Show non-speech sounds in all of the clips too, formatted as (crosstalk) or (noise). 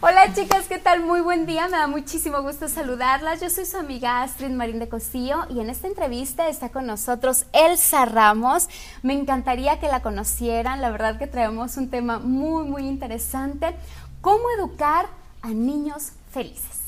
Hola chicas, ¿qué tal? Muy buen día, me da muchísimo gusto saludarlas. Yo soy su amiga Astrid Marín de Costillo y en esta entrevista está con nosotros Elsa Ramos. Me encantaría que la conocieran, la verdad que traemos un tema muy, muy interesante. ¿Cómo educar a niños felices?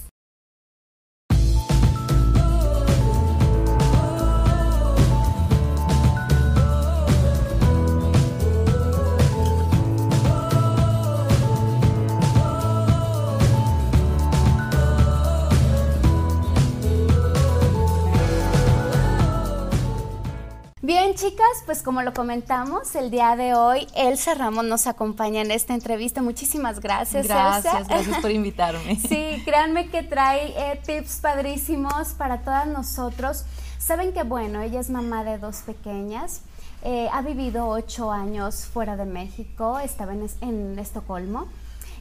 Bien, chicas, pues como lo comentamos, el día de hoy Elsa Ramos nos acompaña en esta entrevista. Muchísimas gracias, Gracias, gracias por (laughs) invitarme. sí, créanme que trae eh, tips padrísimos para todas nosotros. Saben que, bueno, ella es mamá de dos pequeñas. Eh, ha vivido ocho años fuera de México, estaba en, en Estocolmo.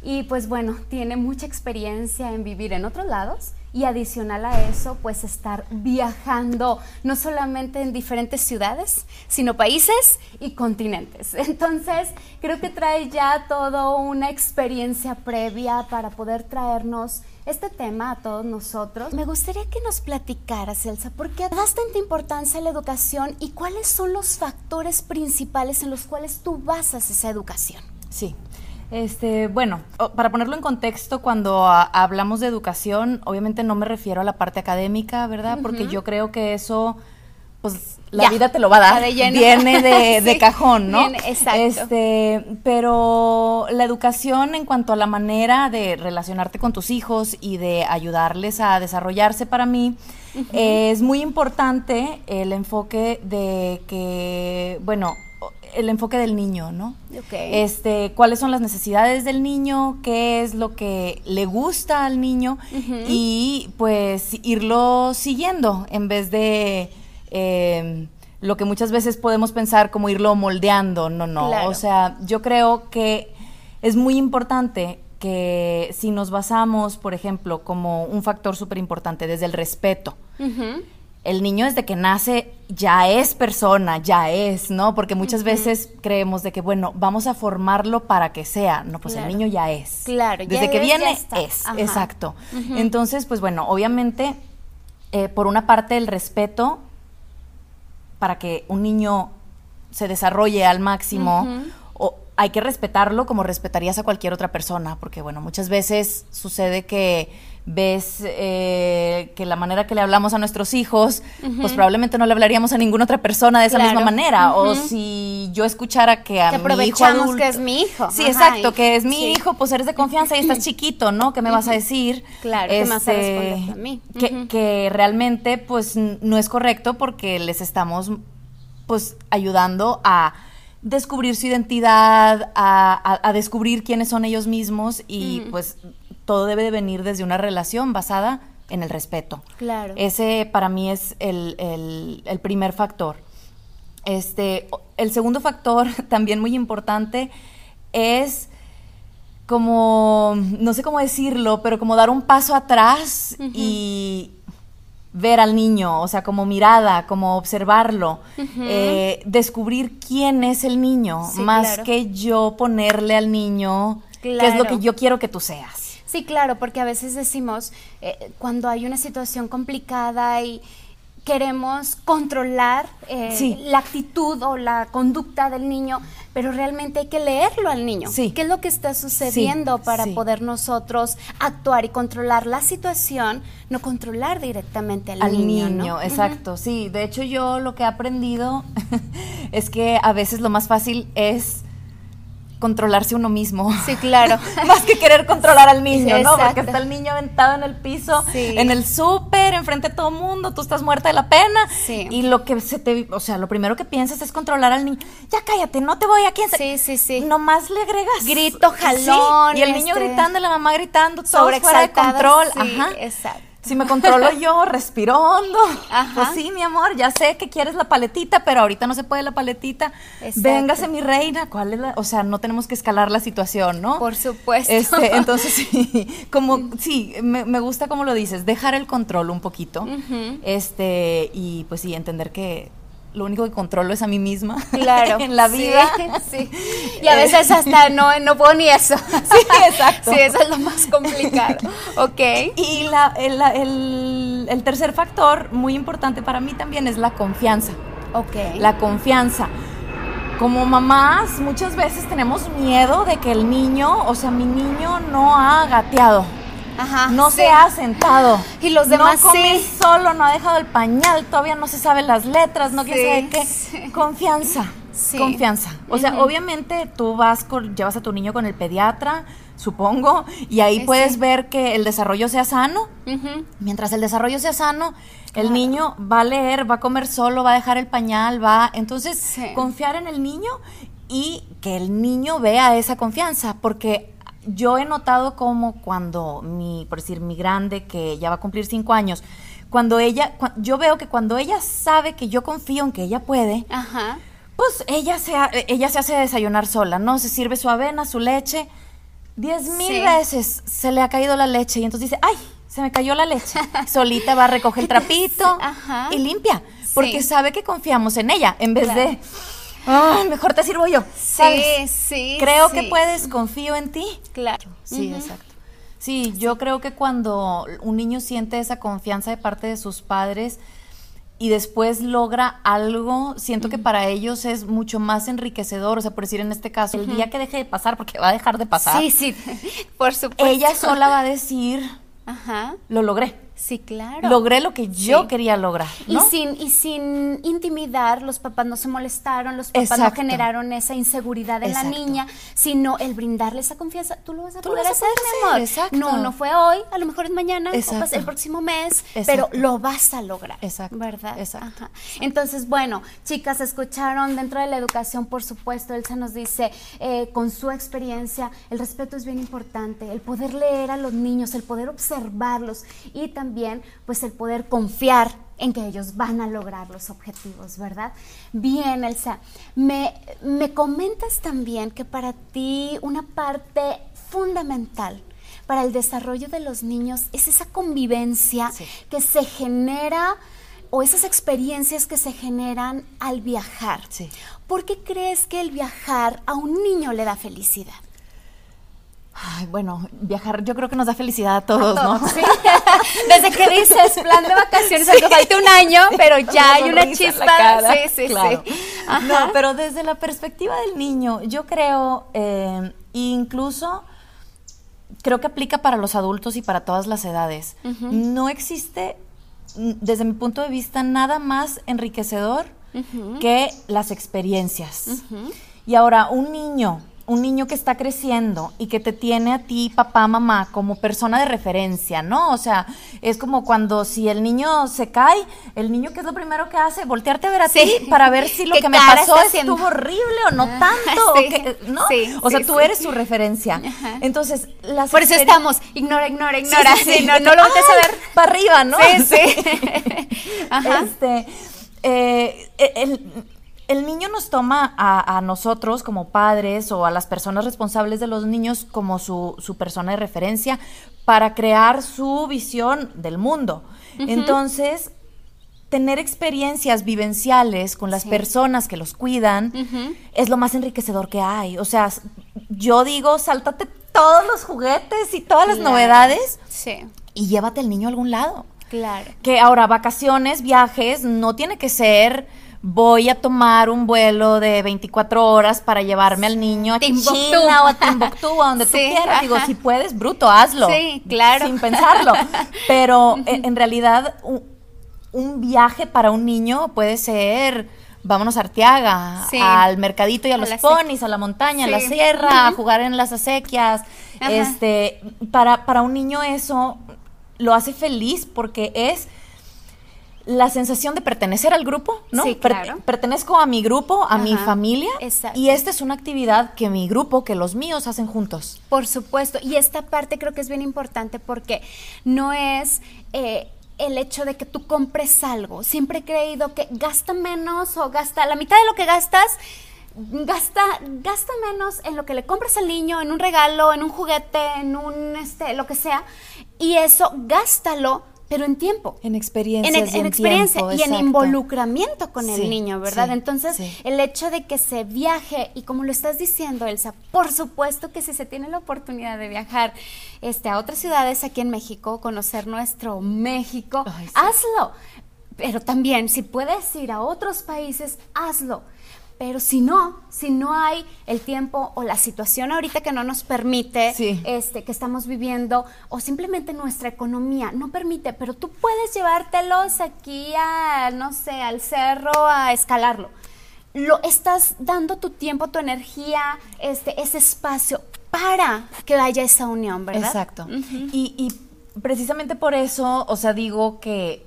Y pues bueno, tiene mucha experiencia en vivir en otros lados y adicional a eso, pues estar viajando no solamente en diferentes ciudades, sino países y continentes. (laughs) Entonces, creo que trae ya toda una experiencia previa para poder traernos este tema a todos nosotros. Me gustaría que nos platicaras, Elsa, ¿por qué bastante importancia a la educación y cuáles son los factores principales en los cuales tú basas esa educación? Sí, este, bueno, para ponerlo en contexto, cuando hablamos de educación, obviamente no me refiero a la parte académica, ¿verdad? Porque yo creo que eso, pues la vida te lo va a dar, viene (laughs) de, cajón, ¿no? exacto. Este, pero la educación en cuanto a la manera de relacionarte con tus hijos y de ayudarles a desarrollarse para mí, es muy importante el enfoque de que, bueno, el enfoque del niño, ¿no? Este, cuáles son las necesidades del niño, qué es lo que le gusta al niño y pues irlo siguiendo en vez de em, lo que muchas veces podemos pensar como irlo moldeando, no, no. O sea, yo creo que es muy importante que si nos basamos, por ejemplo, como un factor súper importante desde el respeto, el niño desde que nace ya es persona, ya es, ¿no? Porque muchas veces creemos de que, bueno, vamos a formarlo para que sea. No, pues el niño ya es. Claro, Desde que viene es, exacto. Entonces, pues bueno, obviamente, eh, por una parte el respeto para que un niño se desarrolle al máximo, hay que respetarlo como respetarías a cualquier otra persona, porque bueno, muchas veces sucede que ves eh, que la manera que le hablamos a nuestros hijos, pues probablemente no le hablaríamos a ninguna otra persona de esa misma manera. O si yo escuchara que a mi hijo adulto, que es mi hijo. Sí, exacto, que es mi hijo, pues eres de confianza y estás (clears throat) chiquito, ¿no? ¿Qué me vas a decir? Claro, ¿qué me vas a este, responder a mí? Que, que realmente, pues, no es correcto porque les estamos, pues, ayudando a descubrir su identidad, a, descubrir quiénes son ellos mismos y pues todo debe de venir desde una relación basada en el respeto. Claro. Ese para mí es el, primer factor. Este, el segundo factor, (laughs) también muy importante, es como, no sé cómo decirlo, pero como dar un paso atrás y ver al niño, o sea, como mirada, como observarlo, eh, descubrir quién es el niño, más que yo ponerle al niño qué es lo que yo quiero que tú seas. Sí, claro, porque a veces decimos, eh, cuando hay una situación complicada y queremos controlar eh, la actitud o la conducta del niño, pero realmente hay que leerlo al niño. Sí. ¿Qué es lo que está sucediendo para poder nosotros actuar y controlar la situación, no controlar directamente al, al niño? niño exacto. Sí, de hecho yo lo que he aprendido (laughs) es que a veces lo más fácil es controlarse uno mismo. Sí, claro. (laughs) Más que querer controlar al niño, ¿no? Porque está el niño aventado en el piso, en el súper, enfrente de todo mundo, tú estás muerta de la pena. Sí. Y lo que se te, o sea, lo primero que piensas es controlar al niño. Ya cállate, no te voy a quién Sí, sí, sí. Nomás le agregas grito, jalón. Y el niño este, gritando, la mamá gritando, todo fuera de control. Ajá. Exacto. Si me controlo yo, (laughs) respiro hondo. Pues sí, mi amor, ya sé que quieres la paletita, pero ahorita no se puede la paletita. Véngase, mi reina. ¿Cuál es la? O sea, no tenemos que escalar la situación, ¿no? Por supuesto. Este, (laughs) entonces, sí, como, sí, me, gusta como lo dices, dejar el control un poquito. Este, y pues sí, entender que lo único que controlo es a mí misma. (laughs) Claro. en la vida. (laughs) Sí, (laughs) Y a veces hasta no, no puedo ni eso. Sí, exacto. Sí, eso es lo más complicado. ok. Y la, el, el, el tercer factor muy importante para mí también es la confianza. Ok. La confianza. Como mamás, muchas veces tenemos miedo de que el niño, o sea, mi niño no ha gateado. Ajá, no sí. se ha sentado. Y los demás no come sí. solo, no ha dejado el pañal, todavía no se saben las letras, no quién Sí, sabe qué. Confianza. Sí. Confianza. O sea, obviamente tú vas con, llevas a tu niño con el pediatra, supongo, y ahí Sí, puedes ver que el desarrollo sea sano. Mientras el desarrollo sea sano, el Claro. niño va a leer, va a comer solo, va a dejar el pañal, va. Entonces, confiar en el niño y que el niño vea esa confianza, porque yo he notado como cuando mi, por decir, mi grande, que ya va a cumplir cinco años, cuando ella, yo veo que cuando ella sabe que yo confío en que ella puede, Ajá. pues ella se, ha- ella se hace desayunar sola, ¿no? Se sirve su avena, su leche. Diez mil veces se le ha caído la leche y entonces dice, ay, se me cayó la leche. (laughs) Solita va a recoger el (laughs) trapito Ajá. y limpia, porque Sí. sabe que confiamos en ella, en vez Claro. de, mejor te sirvo yo. ¿sabes? Sí, sí. Creo sí. que puedes, confío en ti. Claro. Sí, exacto. Sí, yo creo que cuando un niño siente esa confianza de parte de sus padres y después logra algo, siento que para ellos es mucho más enriquecedor. O sea, por decir en este caso, el día que deje de pasar, porque va a dejar de pasar, Sí, sí. (laughs) Por supuesto. ella sola va a decir, Ajá. lo logré. Sí, claro. Logré lo que yo Sí. quería lograr. ¿no? Y sin, y sin intimidar, los papás no se molestaron, los papás no generaron esa inseguridad en Exacto. la niña, sino el brindarle esa confianza. Tú lo vas a lo poder a hacer, mi amor. No, no fue hoy, a lo mejor es mañana, o el próximo mes, pero lo vas a lograr. Exacto, ¿Verdad? exacto. Ajá. Entonces, bueno, chicas, escucharon dentro de la educación, por supuesto, Elsa nos dice, eh, con su experiencia, el respeto es bien importante, el poder leer a los niños, el poder observarlos y también, pues, el poder confiar en que ellos van a lograr los objetivos, ¿verdad? Bien, Elsa, me, me comentas también que para ti una parte fundamental para el desarrollo de los niños es esa convivencia Sí. que se genera o esas experiencias que se generan al viajar. Sí. ¿Por qué crees que el viajar a un niño le da felicidad? Ay, bueno, viajar yo creo que nos da felicidad a todos, ¿no? Sí. (laughs) Desde que dices plan de vacaciones, aunque falte un año, pero ya hay una chispa. Sí, sí, Claro. sí. Ajá. No, pero desde la perspectiva del niño, yo creo, eh, incluso creo que aplica para los adultos y para todas las edades. No existe, desde mi punto de vista, nada más enriquecedor que las experiencias. Y ahora, un niño, un niño que está creciendo y que te tiene a ti, papá, mamá, como persona de referencia, ¿no? O sea, es como cuando si el niño se cae, el niño, ¿qué es lo primero que hace? Voltearte a ver a Sí. ti para ver si lo ¿Qué que me pasó haciendo? estuvo horrible o no Ah, tanto, (laughs) sí. o que- ¿no? Sí, o sea, tú eres su referencia. Ajá. Entonces, las Por eso estamos, ignora, ignora, ignora. (laughs) No, no lo voltees a ver. Para arriba, ¿no? Sí, sí. (laughs) Ajá. Este, eh, el, el niño nos toma a, a nosotros como padres o a las personas responsables de los niños como su, su persona de referencia para crear su visión del mundo. Entonces, tener experiencias vivenciales con las Sí. personas que los cuidan es lo más enriquecedor que hay. O sea, yo digo, sáltate todos los juguetes y todas las Claro. novedades Sí, y llévate al niño a algún lado. claro. Que ahora vacaciones, viajes, no tiene que ser voy a tomar un vuelo de 24 horas para llevarme al niño a Timbuktu. China o a Timbuktu o a donde (laughs) tú quieras. Digo, si puedes, bruto, hazlo. Sí, claro. Sin pensarlo. (laughs) Pero en, en realidad un, un viaje para un niño puede ser vámonos a Arteaga, Sí. al mercadito y a, A los ponis, a la montaña, a la sierra, a jugar en las acequias. Ajá. Este, para, para un niño eso lo hace feliz porque es la sensación de pertenecer al grupo, ¿no? Sí, Per- claro. pertenezco a mi grupo, a mi familia. exacto. Y esta es una actividad que mi grupo, que los míos hacen juntos. Por supuesto, y esta parte creo que es bien importante porque no es eh, el hecho de que tú compres algo. Siempre he creído que gasta menos o gasta la mitad de lo que gastas. Gasta, gasta menos en lo que le compras al niño, en un regalo, en un juguete, en un este, lo que sea. Y eso gástalo pero en tiempo. En experiencia. En, en, experiencia y en involucramiento con el niño, ¿verdad? sí, Entonces, sí. el hecho de que se viaje, y como lo estás diciendo, Elsa, por supuesto que si se tiene la oportunidad de viajar este, a otras ciudades aquí en México, conocer nuestro México, Ay, hazlo. Pero también, si puedes ir a otros países, hazlo. Pero si no, si no hay el tiempo o la situación ahorita que no nos permite, Sí. este, que estamos viviendo, o simplemente nuestra economía no permite, pero tú puedes llevártelos aquí a, no sé, al cerro a escalarlo. Lo estás dando tu tiempo, tu energía, este, ese espacio para que haya esa unión, ¿verdad? Exacto. Y, y precisamente por eso, o sea, digo que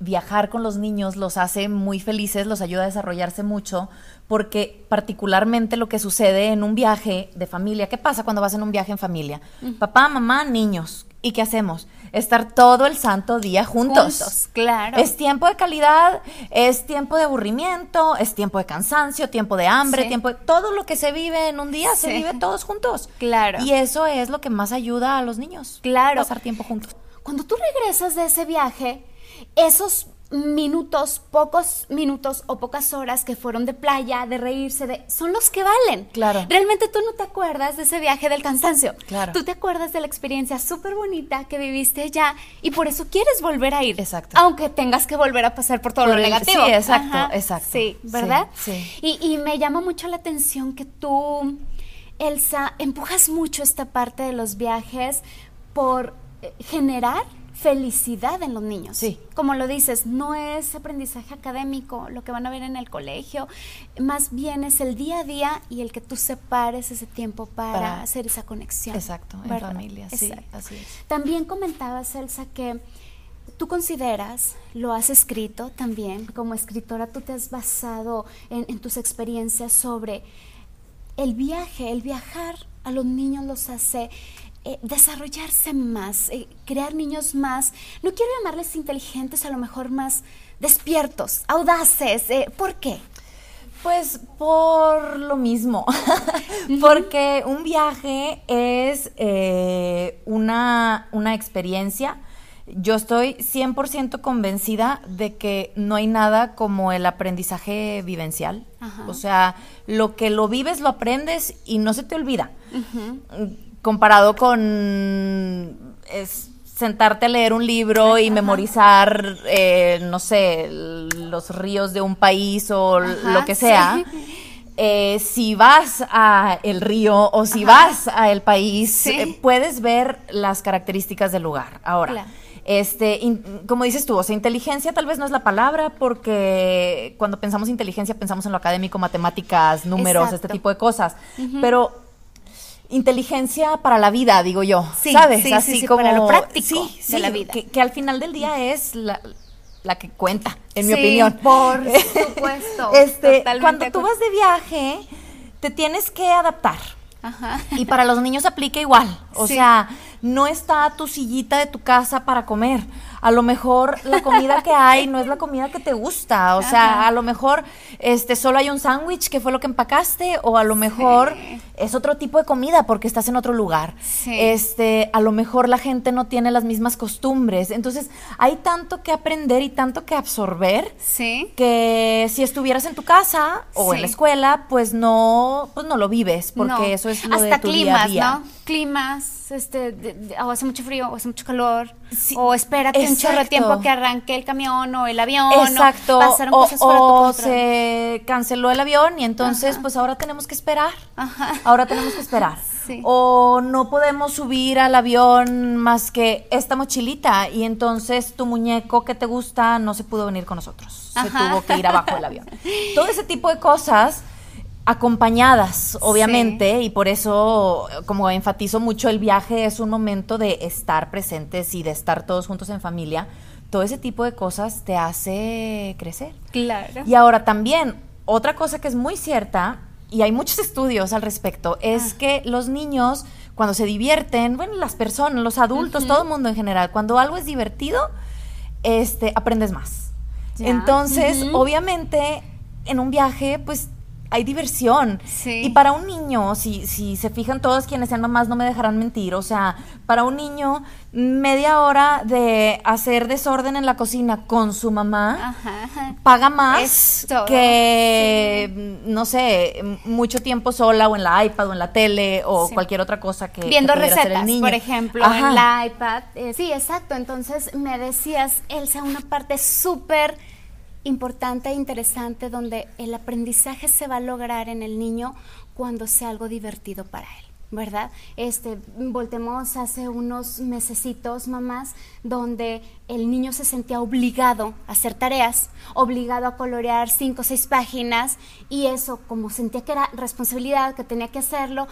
viajar con los niños los hace muy felices, los ayuda a desarrollarse mucho, porque particularmente lo que sucede en un viaje de familia, ¿qué pasa cuando vas en un viaje en familia? Papá, mamá, niños. ¿Y qué hacemos? Estar todo el santo día juntos. Juntos, claro. Es tiempo de calidad, es tiempo de aburrimiento, es tiempo de cansancio, tiempo de hambre, Sí. tiempo de todo lo que se vive en un día se vive todos juntos. Claro. Y eso es lo que más ayuda a los niños. Claro. Pasar tiempo juntos. Cuando tú regresas de ese viaje, esos minutos, pocos minutos o pocas horas que fueron de playa, de reírse, de, son los que valen. Claro. Realmente tú no te acuerdas de ese viaje del cansancio. Claro. Tú te acuerdas de la experiencia súper bonita que viviste allá y por eso quieres volver a ir. Exacto. Aunque tengas que volver a pasar por todo Por lo el- negativo. sí, exacto, exacto. Sí, Sí, ¿verdad? sí. Y, y me llama mucho la atención que tú, Elsa, empujas mucho esta parte de los viajes por eh, generar felicidad en los niños. Sí. Como lo dices, no es aprendizaje académico, lo que van a ver en el colegio, más bien es el día a día y el que tú separes ese tiempo para, Para- hacer esa conexión. Exacto, en familia, sí, Exacto. así es. También comentabas, Elsa, que tú consideras, lo has escrito también, como escritora tú te has basado en, en tus experiencias sobre el viaje, el viajar a los niños los hace eh, desarrollarse más, eh, crear niños más, no quiero llamarles inteligentes, a lo mejor más despiertos, audaces. eh, ¿Por qué? Pues por lo mismo, (laughs) porque un viaje es una, una experiencia. Yo estoy 100% convencida de que no hay nada como el aprendizaje vivencial. Ajá. O sea, lo que lo vives, lo aprendes y no se te olvida. Comparado con es, sentarte a leer un libro y memorizar, eh, no sé, los ríos de un país o Ajá, lo que sea. sí. eh, si vas a el río o si Ajá. vas a el país, Sí. eh, puedes ver las características del lugar. Ahora, Claro. este, in- como dices tú, o sea, inteligencia tal vez no es la palabra porque cuando pensamos inteligencia pensamos en lo académico, matemáticas, números, Exacto. este tipo de cosas. Pero inteligencia para la vida, digo yo, Sí, ¿sabes? sí, Así sí, como para lo práctico sí, de la vida. Que, que al final del día es la, la que cuenta, en mi Sí, opinión. por (laughs) supuesto, Este, totalmente cuando tú vas de viaje, te tienes que adaptar. Ajá. Y para los niños aplica igual. O sea, no está tu sillita de tu casa para comer. A lo mejor la (laughs) comida que hay no es la comida que te gusta. O sea, Ajá. a lo mejor este solo hay un sándwich que fue lo que empacaste. O a lo mejor es otro tipo de comida porque estás en otro lugar. Sí. Este, a lo mejor la gente no tiene las mismas costumbres. Entonces, hay tanto que aprender y tanto que absorber Sí. que si estuvieras en tu casa o en la escuela, pues no, pues no lo vives, porque No. eso es lo Hasta de tu climas, día a día. ¿no? Climas, este, de- de- o hace mucho frío, o hace mucho calor, Sí, o espérate un chorro de exacto. tiempo que arranque el camión o el avión, Exacto. o cosas o se canceló el avión y entonces Ajá. pues ahora tenemos que esperar. Ajá. Ahora tenemos que esperar. Sí. O no podemos subir al avión más que esta mochilita y entonces tu muñeco que te gusta no se pudo venir con nosotros. Se Ajá. tuvo que ir abajo del avión. Todo ese tipo de cosas acompañadas, obviamente, y por eso, como enfatizo mucho, el viaje es un momento de estar presentes y de estar todos juntos en familia. Todo ese tipo de cosas te hace crecer. Claro. Y ahora también, otra cosa que es muy cierta, y hay muchos (laughs) estudios al respecto, es Ah. que los niños, cuando se divierten, bueno, las personas, los adultos, todo el mundo en general, cuando algo es divertido, este, aprendes más. Ya. Entonces, obviamente, en un viaje, pues hay diversión. Sí. Y para un niño, si, si se fijan todos quienes sean mamás, no me dejarán mentir. O sea, para un niño, media hora de hacer desorden en la cocina con su mamá Ajá. paga más que, no sé, mucho tiempo sola o en la iPad o en la tele o Sí. cualquier otra cosa que Viendo que pudiera hacer el recetas, niño. por ejemplo, Ajá. en la iPad. Eh, sí, exacto. Entonces me decías, Elsa, una parte súper importante e interesante donde el aprendizaje se va a lograr en el niño cuando sea algo divertido para él. ¿Verdad? Este, voltemos hace unos mesecitos, mamás, donde el niño se sentía obligado a hacer tareas, obligado a colorear cinco o seis páginas, y eso, como sentía que era responsabilidad, que tenía que hacerlo,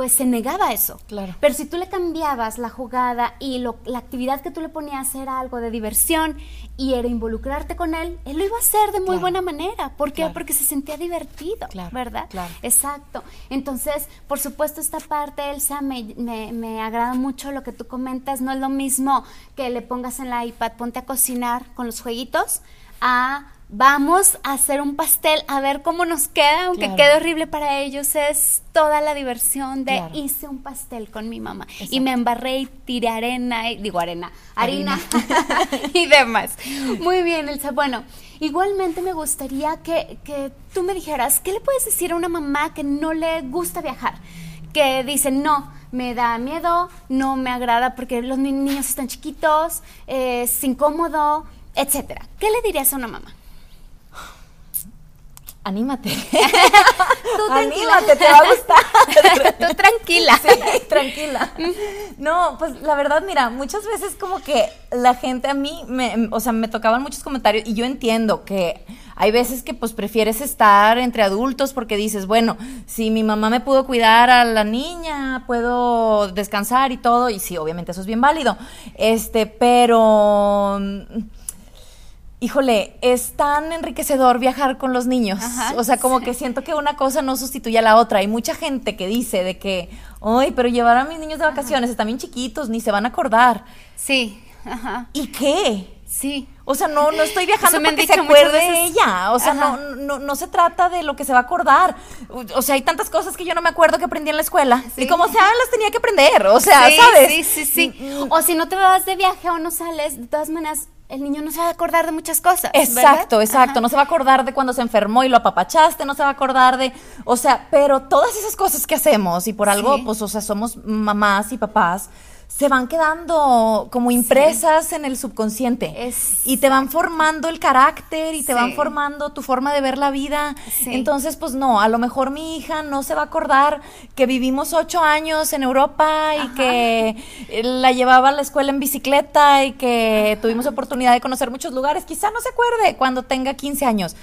pues se negaba a eso. Claro. Pero si tú le cambiabas la jugada y lo- la actividad que tú le ponías era algo de diversión y era involucrarte con él, él lo iba a hacer de muy Claro. buena manera. ¿Por qué? Claro. Porque se sentía divertido, Claro, ¿verdad? claro. Exacto. Entonces, por supuesto, esta parte, Elsa, me, me, me agrada mucho lo que tú comentas. No es lo mismo que le pongas en la iPad, ponte a cocinar con los jueguitos, a vamos a hacer un pastel, a ver cómo nos queda, aunque Claro. quede horrible para ellos, es toda la diversión de Claro. hice un pastel con mi mamá y me embarré y tiré arena, y, digo arena, harina, Harina. (laughs) y demás. Muy bien, Elsa. Bueno, igualmente me gustaría que, que tú me dijeras, ¿qué le puedes decir a una mamá que no le gusta viajar? Que dice, no, me da miedo, no me agrada porque los ni- niños están chiquitos, es incómodo, etcétera. ¿Qué le dirías a una mamá? Anímate. (laughs) Tú tranquila. Anímate, te va a gustar. (laughs) Tú tranquila. Sí, tranquila. No, pues la verdad, mira, muchas veces como que la gente a mí, me, o sea, me tocaban muchos comentarios y yo entiendo que hay veces que pues prefieres estar entre adultos porque dices, bueno, si mi mamá me pudo cuidar a la niña, puedo descansar y todo, y sí, obviamente eso es bien válido. Este, pero... mm, Híjole, es tan enriquecedor viajar con los niños. Ajá, o sea, como sí. que siento que una cosa no sustituye a la otra. Hay mucha gente que dice de que, ay, pero llevar a mis niños de vacaciones están bien chiquitos, ni se van a acordar. Sí, ajá, ¿Y qué? sí. O sea, no, no estoy viajando han porque se acuerde veces. ella. O sea, no, no, no se trata de lo que se va a acordar. O- sea, hay tantas cosas que yo no me acuerdo que aprendí en la escuela. Sí. Y como sea, las tenía que aprender. O sea, sí, ¿sabes? Sí, sí, sí. Mm, O si no te vas de viaje o no sales, de todas maneras, el niño no se va a acordar de muchas cosas. Exacto, ¿verdad? exacto. Ajá. No se va a acordar de cuando se enfermó y lo apapachaste, no se va a acordar de, o sea, pero todas esas cosas que hacemos y por algo, Sí. pues, o sea, somos mamás y papás, se van quedando como impresas en el subconsciente y te van formando el carácter y te van formando tu forma de ver la vida. Sí. Entonces, pues no, a lo mejor mi hija no se va a acordar que vivimos ocho años en Europa y Ajá. que eh, la llevaba a la escuela en bicicleta y que tuvimos oportunidad de conocer muchos lugares. Quizá no se acuerde cuando tenga 15 años,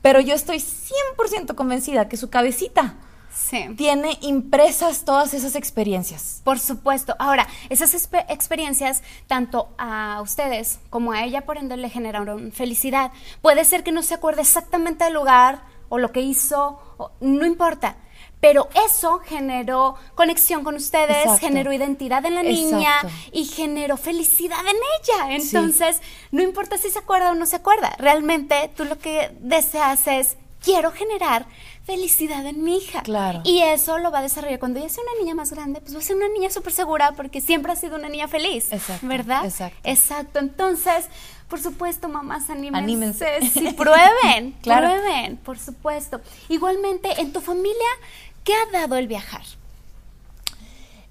pero yo estoy 100% convencida que su cabecita Sí. tiene impresas todas esas experiencias. Por supuesto. Ahora, esas experiencias, tanto a ustedes como a ella, por ende, le generaron felicidad. Puede ser que no se acuerde exactamente del lugar o lo que hizo, o- no importa. Pero eso generó conexión con ustedes, Exacto. generó identidad en la niña Exacto. y generó felicidad en ella. Entonces, no importa si se acuerda o no se acuerda. Realmente tú lo que deseas es, quiero generar felicidad en mi hija. Claro. Y eso lo va a desarrollar. Cuando ella sea una niña más grande, pues va a ser una niña súper segura porque siempre ha sido una niña feliz. Exacto, ¿Verdad? exacto. Exacto. Entonces, por supuesto, mamás, anímense. Anímense. (laughs) Sí, (laughs) prueben. Claro. Prueben, por supuesto. Igualmente, en tu familia, ¿qué ha dado el viajar?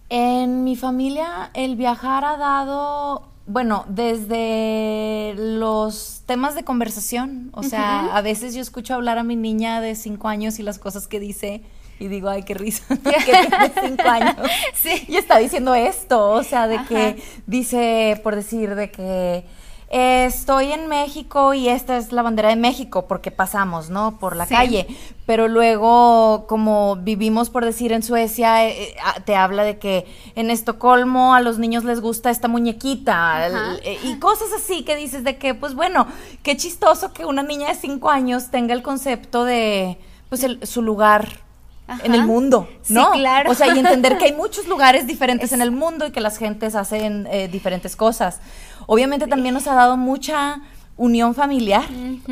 En mi familia el viajar ha dado, bueno, desde los temas de conversación, o sea, a veces yo escucho hablar a mi niña de cinco años y las cosas que dice y digo, ay, qué risa, (laughs) que tiene cinco años. (laughs) Sí. Y está diciendo esto, o sea, de Ajá. que dice, por decir, de que eh, estoy en México y esta es la bandera de México porque pasamos, ¿no? Por la Sí. calle. Pero luego, como vivimos, por decir, en Suecia, eh, eh, te habla de que en Estocolmo a los niños les gusta esta muñequita el- eh, y cosas así que dices de que, pues bueno, qué chistoso que una niña de cinco años tenga el concepto de, pues, el- su lugar Ajá. en el mundo, Sí, ¿no? claro. O sea, y entender que hay muchos lugares diferentes Es- en el (laughs) mundo y que las gentes hacen eh, diferentes cosas. Obviamente también nos ha dado mucha unión familiar,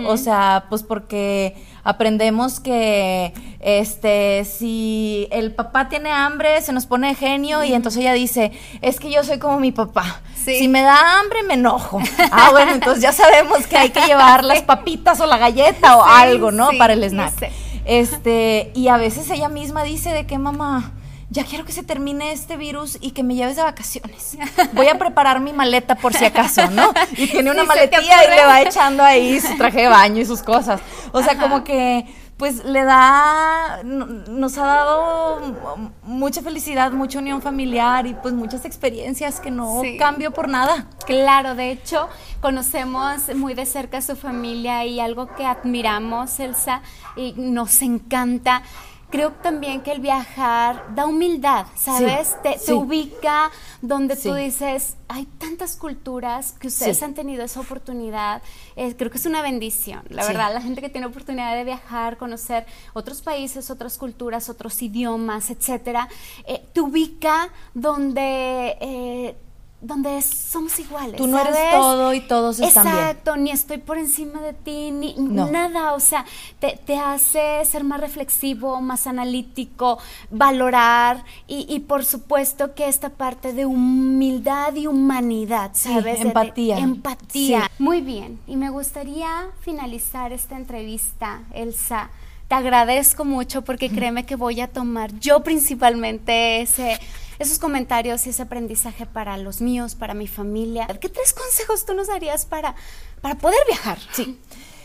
o sea, pues porque aprendemos que este si el papá tiene hambre se nos pone genio y entonces ella dice, "Es que yo soy como mi papá. Si me da hambre me enojo." (laughs) ah, bueno, entonces ya sabemos que hay que llevar las papitas o la galleta o algo, ¿no? Para el snack. Este, y a veces ella misma dice de que mamá ya quiero que se termine este virus y que me lleves de vacaciones. (laughs) Voy a preparar mi maleta por si acaso, ¿no? Y tiene una (laughs) maletilla y le va echando ahí su traje de baño y sus cosas. O sea, como que pues le da, nos ha dado mucha felicidad, mucha unión familiar y pues muchas experiencias que no cambio por nada. Claro, de hecho, conocemos muy de cerca a su familia y algo que admiramos, Elsa, y nos encanta creo también que el viajar da humildad, ¿sabes? te, ubica donde tú dices, hay tantas culturas que ustedes han tenido esa oportunidad. Eh, creo que es una bendición, la verdad. La gente que tiene oportunidad de viajar, conocer otros países, otras culturas, otros idiomas, etcétera, eh, te ubica donde eh, donde somos iguales. Tú no eres todo y todos están bien. Exacto, ni estoy por encima de ti, ni nada. O sea, te, hace ser más reflexivo, más analítico, valorar y, por supuesto que esta parte de humildad y humanidad, ¿sabes? empatía. empatía. Muy bien. Y me gustaría finalizar esta entrevista, Elsa. Te agradezco mucho porque créeme que voy a tomar yo principalmente ese esos comentarios y ese aprendizaje para los míos, para mi familia. ¿Qué tres consejos tú nos darías para, para poder viajar? Sí.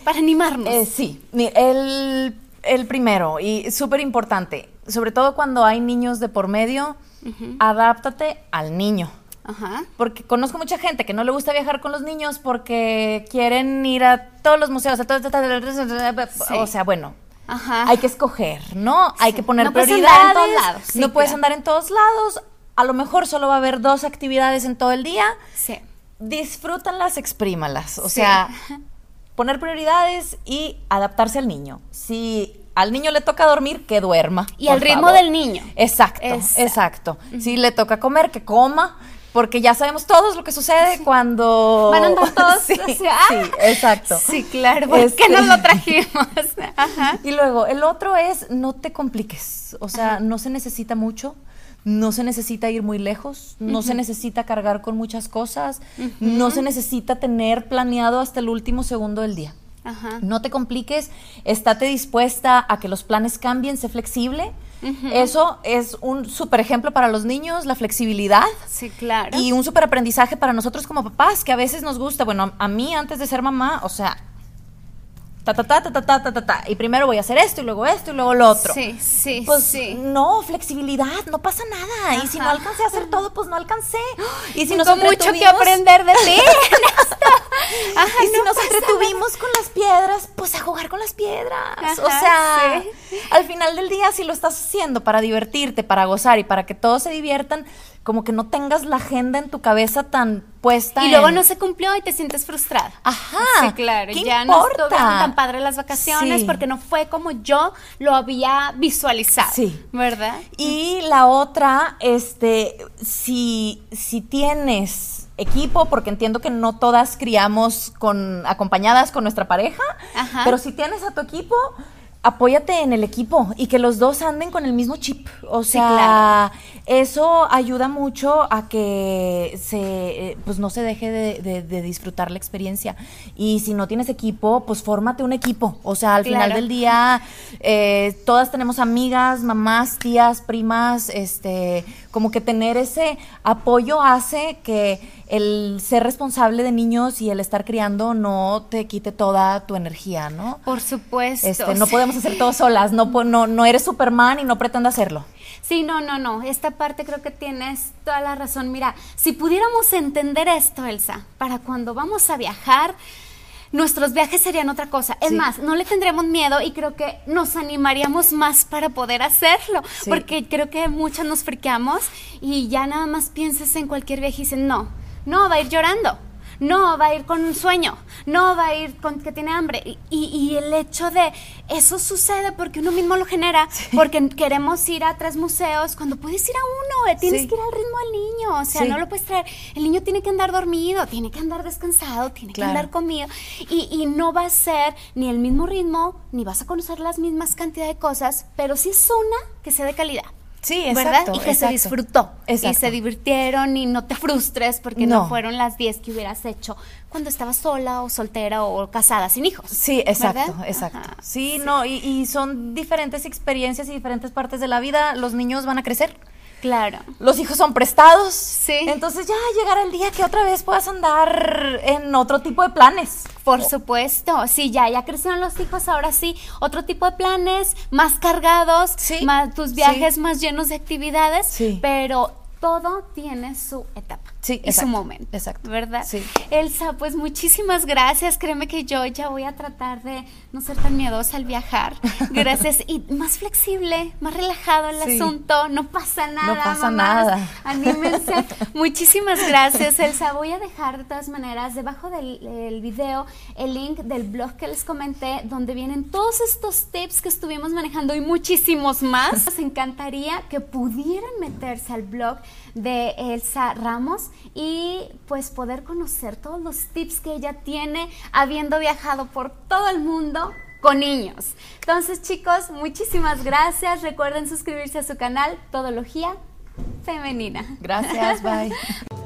Para animarnos. Eh, sí, el, el primero y súper importante, sobre todo cuando hay niños de por medio, adáptate al niño. Ajá. Porque conozco mucha gente que no le gusta viajar con los niños porque quieren ir a todos los museos, a todo, o sea, bueno, Ajá. hay que escoger, ¿no? Hay que poner no prioridades. Puedes andar en todos lados. no puedes andar en todos lados. A lo mejor solo va a haber dos actividades en todo el día. Sí. Disfrútanlas, exprímalas. O sea, (laughs) poner prioridades y adaptarse al niño. Si al niño le toca dormir, que duerma. Y al ritmo del niño. Exacto, exacto. Si le toca comer, que coma porque ya sabemos todos lo que sucede cuando van a andar (laughs) todos sí, exacto. sí claro ¿por qué nos lo (laughs) trajimos y luego el otro es no te compliques o sea no se necesita mucho no se necesita ir muy lejos, no se necesita cargar con muchas cosas, no se necesita tener planeado hasta el último segundo del día. No te compliques, estate dispuesta a que los planes cambien, sé flexible eso es un super ejemplo para los niños, la flexibilidad. Sí, claro. Y un super aprendizaje para nosotros como papás, que a veces nos gusta. Bueno, a mí antes de ser mamá, o sea, ta, ta, ta, ta, ta, ta, ta, ta, y primero voy a hacer esto y luego esto y luego lo otro. Sí, sí, pues, sí. No, flexibilidad, no pasa nada. Y si no alcancé a hacer todo, pues no alcancé. Y si nos mucho que aprender de ti. (laughs) (laughs) y si nos entretuvimos con las piedras, pues a jugar con las piedras. o sea, al final del día, si lo estás haciendo para divertirte, para gozar y para que todos se diviertan, como que no tengas la agenda en tu cabeza tan puesta. Y luego no se cumplió y te sientes frustrada. Ajá. Sí, claro. ya no estuvieron tan padre las vacaciones porque no fue como yo lo había visualizado. Sí. ¿Verdad? Y la otra, este, si, si tienes equipo, porque entiendo que no todas criamos con acompañadas con nuestra pareja, Ajá. pero si tienes a tu equipo, apóyate en el equipo y que los dos anden con el mismo chip. O sea, eso ayuda mucho a que se, eh, pues no se deje de, disfrutar la experiencia. Y si no tienes equipo, pues fórmate un equipo. O sea, al final del día, eh, todas tenemos amigas, mamás, tías, primas, este, como que tener ese apoyo hace que el ser responsable de niños y el estar criando no te quite toda tu energía, ¿no? Por supuesto. Este, no podemos hacer todo solas, no, no, no eres Superman y no pretendo hacerlo. Sí, no, no, no. Esta parte creo que tienes toda la razón. Mira, si pudiéramos entender esto, Elsa, para cuando vamos a viajar, nuestros viajes serían otra cosa. Es más, no le tendríamos miedo y creo que nos animaríamos más para poder hacerlo, porque creo que muchas nos friqueamos y ya nada más piensas en cualquier viaje y dicen, no, no, va a ir llorando. no, va a ir con un sueño, no, va a ir con que tiene hambre. Y, y el hecho de eso sucede porque uno mismo lo genera, porque queremos ir a tres museos cuando puedes ir a uno, eh, tienes que ir al ritmo del niño, o sea, no lo puedes traer. El niño tiene que andar dormido, tiene que andar descansado, tiene que andar comido y, y no va a ser ni el mismo ritmo, ni vas a conocer las mismas cantidad de cosas, pero sí es una que sea de calidad. Sí, exacto. Y que se disfrutó. Y se divirtieron y no te frustres porque no, fueron las 10 que hubieras hecho cuando estabas sola o soltera o casada sin hijos. Sí, exacto, exacto. Sí, no, y, y son diferentes experiencias y diferentes partes de la vida. Los niños van a crecer. Claro. Los hijos son prestados. Sí. Entonces ya llegará el día que otra vez puedas andar en otro tipo de planes. Por supuesto, sí, ya, ya crecieron los hijos, ahora sí, otro tipo de planes, más cargados, sí, más, tus viajes más llenos de actividades, sí. pero todo tiene su etapa. Sí, y su momento. Exacto. ¿Verdad? Sí. Elsa, pues muchísimas gracias. Créeme que yo ya voy a tratar de no ser tan miedosa al viajar. (laughs) Gracias. y más flexible, más relajado el asunto. No pasa nada. No pasa nada. Anímense. (laughs) muchísimas gracias, Elsa. Voy a dejar de todas maneras debajo del video el link del blog que les comenté, donde vienen todos estos tips que estuvimos manejando y muchísimos más. (laughs) Nos encantaría que pudieran meterse al blog de Elsa Ramos y pues poder conocer todos los tips que ella tiene habiendo viajado por todo el mundo con niños. Entonces chicos, muchísimas gracias. Recuerden suscribirse a su canal Todología Femenina. Gracias, bye. (laughs)